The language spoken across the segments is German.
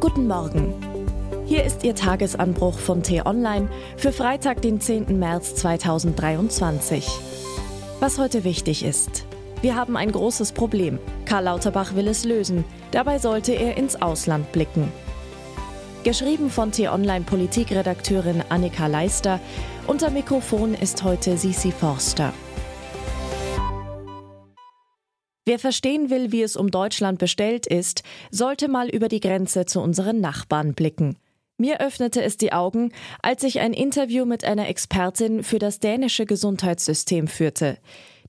Guten Morgen. Hier ist Ihr Tagesanbruch von T-Online für Freitag, den 10. März 2023. Was heute wichtig ist. Wir haben ein großes Problem. Karl Lauterbach will es lösen. Dabei sollte er ins Ausland blicken. Geschrieben von T-Online Politikredakteurin Annika Leister. Unter Mikrofon ist heute Sisi Forster. Wer verstehen will, wie es um Deutschland bestellt ist, sollte mal über die Grenze zu unseren Nachbarn blicken. Mir öffnete es die Augen, als ich ein Interview mit einer Expertin für das dänische Gesundheitssystem führte.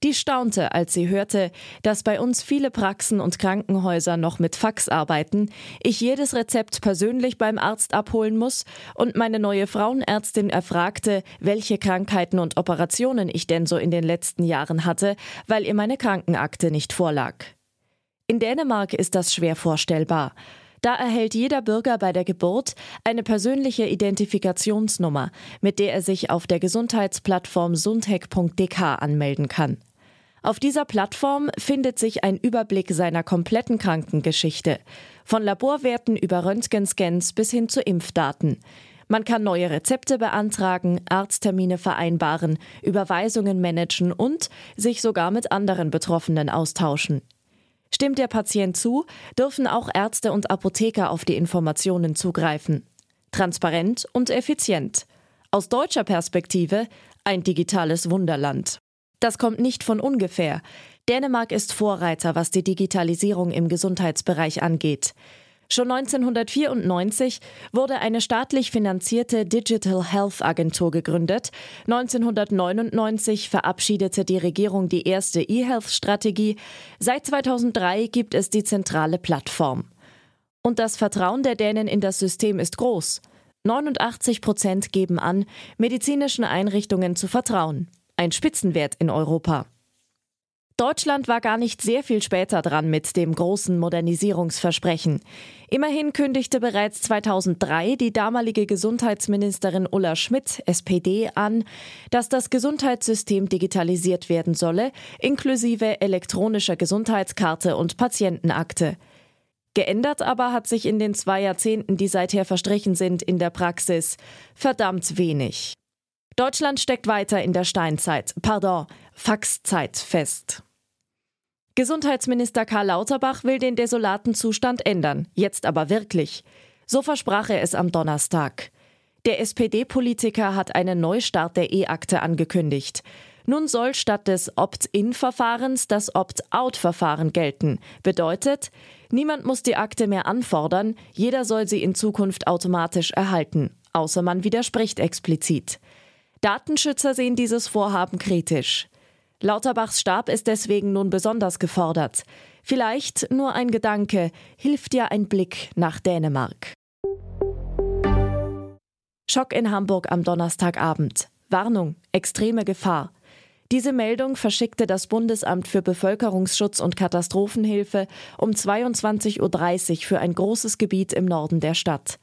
Die staunte, als sie hörte, dass bei uns viele Praxen und Krankenhäuser noch mit Fax arbeiten, ich jedes Rezept persönlich beim Arzt abholen muss und meine neue Frauenärztin erfragte, welche Krankheiten und Operationen ich denn so in den letzten Jahren hatte, weil ihr meine Krankenakte nicht vorlag. In Dänemark ist das schwer vorstellbar. Da erhält jeder Bürger bei der Geburt eine persönliche Identifikationsnummer, mit der er sich auf der Gesundheitsplattform sundhek.dk anmelden kann. Auf dieser Plattform findet sich ein Überblick seiner kompletten Krankengeschichte, von Laborwerten über Röntgenscans bis hin zu Impfdaten. Man kann neue Rezepte beantragen, Arzttermine vereinbaren, Überweisungen managen und sich sogar mit anderen Betroffenen austauschen. Stimmt der Patient zu, dürfen auch Ärzte und Apotheker auf die Informationen zugreifen. Transparent und effizient. Aus deutscher Perspektive ein digitales Wunderland. Das kommt nicht von ungefähr. Dänemark ist Vorreiter, was die Digitalisierung im Gesundheitsbereich angeht. Schon 1994 wurde eine staatlich finanzierte Digital Health Agentur gegründet. 1999 verabschiedete die Regierung die erste E-Health-Strategie. Seit 2003 gibt es die zentrale Plattform. Und das Vertrauen der Dänen in das System ist groß. 89 Prozent geben an, medizinischen Einrichtungen zu vertrauen ein Spitzenwert in Europa. Deutschland war gar nicht sehr viel später dran mit dem großen Modernisierungsversprechen. Immerhin kündigte bereits 2003 die damalige Gesundheitsministerin Ulla Schmidt, SPD, an, dass das Gesundheitssystem digitalisiert werden solle, inklusive elektronischer Gesundheitskarte und Patientenakte. Geändert aber hat sich in den zwei Jahrzehnten, die seither verstrichen sind, in der Praxis verdammt wenig. Deutschland steckt weiter in der Steinzeit, pardon, Faxzeit fest. Gesundheitsminister Karl Lauterbach will den desolaten Zustand ändern, jetzt aber wirklich. So versprach er es am Donnerstag. Der SPD-Politiker hat einen Neustart der E-Akte angekündigt. Nun soll statt des Opt-in-Verfahrens das Opt-out-Verfahren gelten. Bedeutet, niemand muss die Akte mehr anfordern, jeder soll sie in Zukunft automatisch erhalten, außer man widerspricht explizit. Datenschützer sehen dieses Vorhaben kritisch. Lauterbachs Stab ist deswegen nun besonders gefordert. Vielleicht nur ein Gedanke, hilft ja ein Blick nach Dänemark. Schock in Hamburg am Donnerstagabend. Warnung, extreme Gefahr. Diese Meldung verschickte das Bundesamt für Bevölkerungsschutz und Katastrophenhilfe um 22.30 Uhr für ein großes Gebiet im Norden der Stadt.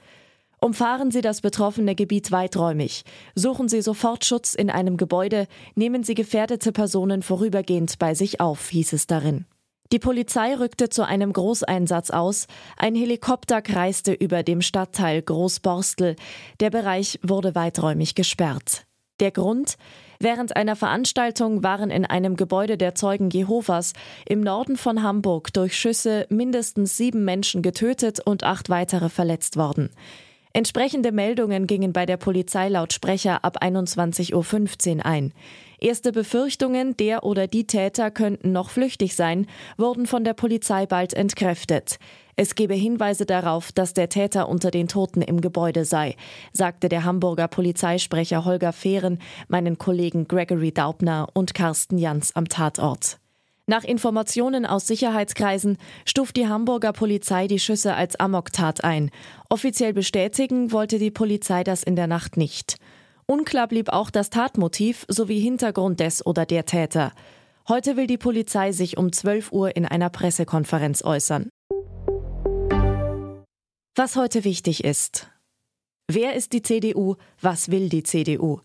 Umfahren Sie das betroffene Gebiet weiträumig. Suchen Sie sofort Schutz in einem Gebäude. Nehmen Sie gefährdete Personen vorübergehend bei sich auf, hieß es darin. Die Polizei rückte zu einem Großeinsatz aus. Ein Helikopter kreiste über dem Stadtteil Großborstel. Der Bereich wurde weiträumig gesperrt. Der Grund? Während einer Veranstaltung waren in einem Gebäude der Zeugen Jehovas im Norden von Hamburg durch Schüsse mindestens sieben Menschen getötet und acht weitere verletzt worden. Entsprechende Meldungen gingen bei der Polizei laut Sprecher ab 21.15 Uhr ein. Erste Befürchtungen, der oder die Täter könnten noch flüchtig sein, wurden von der Polizei bald entkräftet. Es gebe Hinweise darauf, dass der Täter unter den Toten im Gebäude sei, sagte der Hamburger Polizeisprecher Holger Fehren meinen Kollegen Gregory Daubner und Carsten Jans am Tatort. Nach Informationen aus Sicherheitskreisen stuft die Hamburger Polizei die Schüsse als Amoktat ein. Offiziell bestätigen wollte die Polizei das in der Nacht nicht. Unklar blieb auch das Tatmotiv sowie Hintergrund des oder der Täter. Heute will die Polizei sich um 12 Uhr in einer Pressekonferenz äußern. Was heute wichtig ist. Wer ist die CDU? Was will die CDU?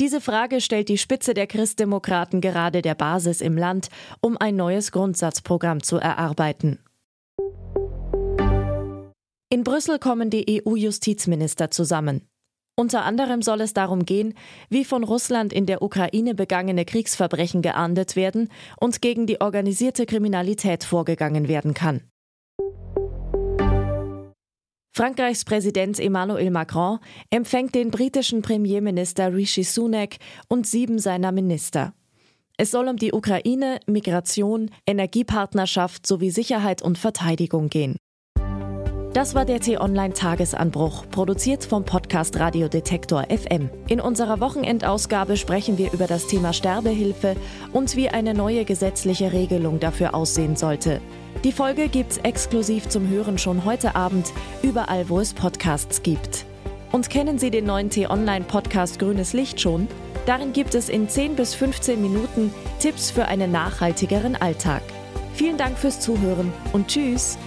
Diese Frage stellt die Spitze der Christdemokraten gerade der Basis im Land, um ein neues Grundsatzprogramm zu erarbeiten. In Brüssel kommen die EU-Justizminister zusammen. Unter anderem soll es darum gehen, wie von Russland in der Ukraine begangene Kriegsverbrechen geahndet werden und gegen die organisierte Kriminalität vorgegangen werden kann. Frankreichs Präsident Emmanuel Macron empfängt den britischen Premierminister Rishi Sunak und sieben seiner Minister. Es soll um die Ukraine, Migration, Energiepartnerschaft sowie Sicherheit und Verteidigung gehen. Das war der T-Online-Tagesanbruch, produziert vom Podcast Radiodetektor FM. In unserer Wochenendausgabe sprechen wir über das Thema Sterbehilfe und wie eine neue gesetzliche Regelung dafür aussehen sollte. Die Folge gibt's exklusiv zum Hören schon heute Abend, überall wo es Podcasts gibt. Und kennen Sie den neuen T-Online-Podcast Grünes Licht schon? Darin gibt es in 10 bis 15 Minuten Tipps für einen nachhaltigeren Alltag. Vielen Dank fürs Zuhören und Tschüss!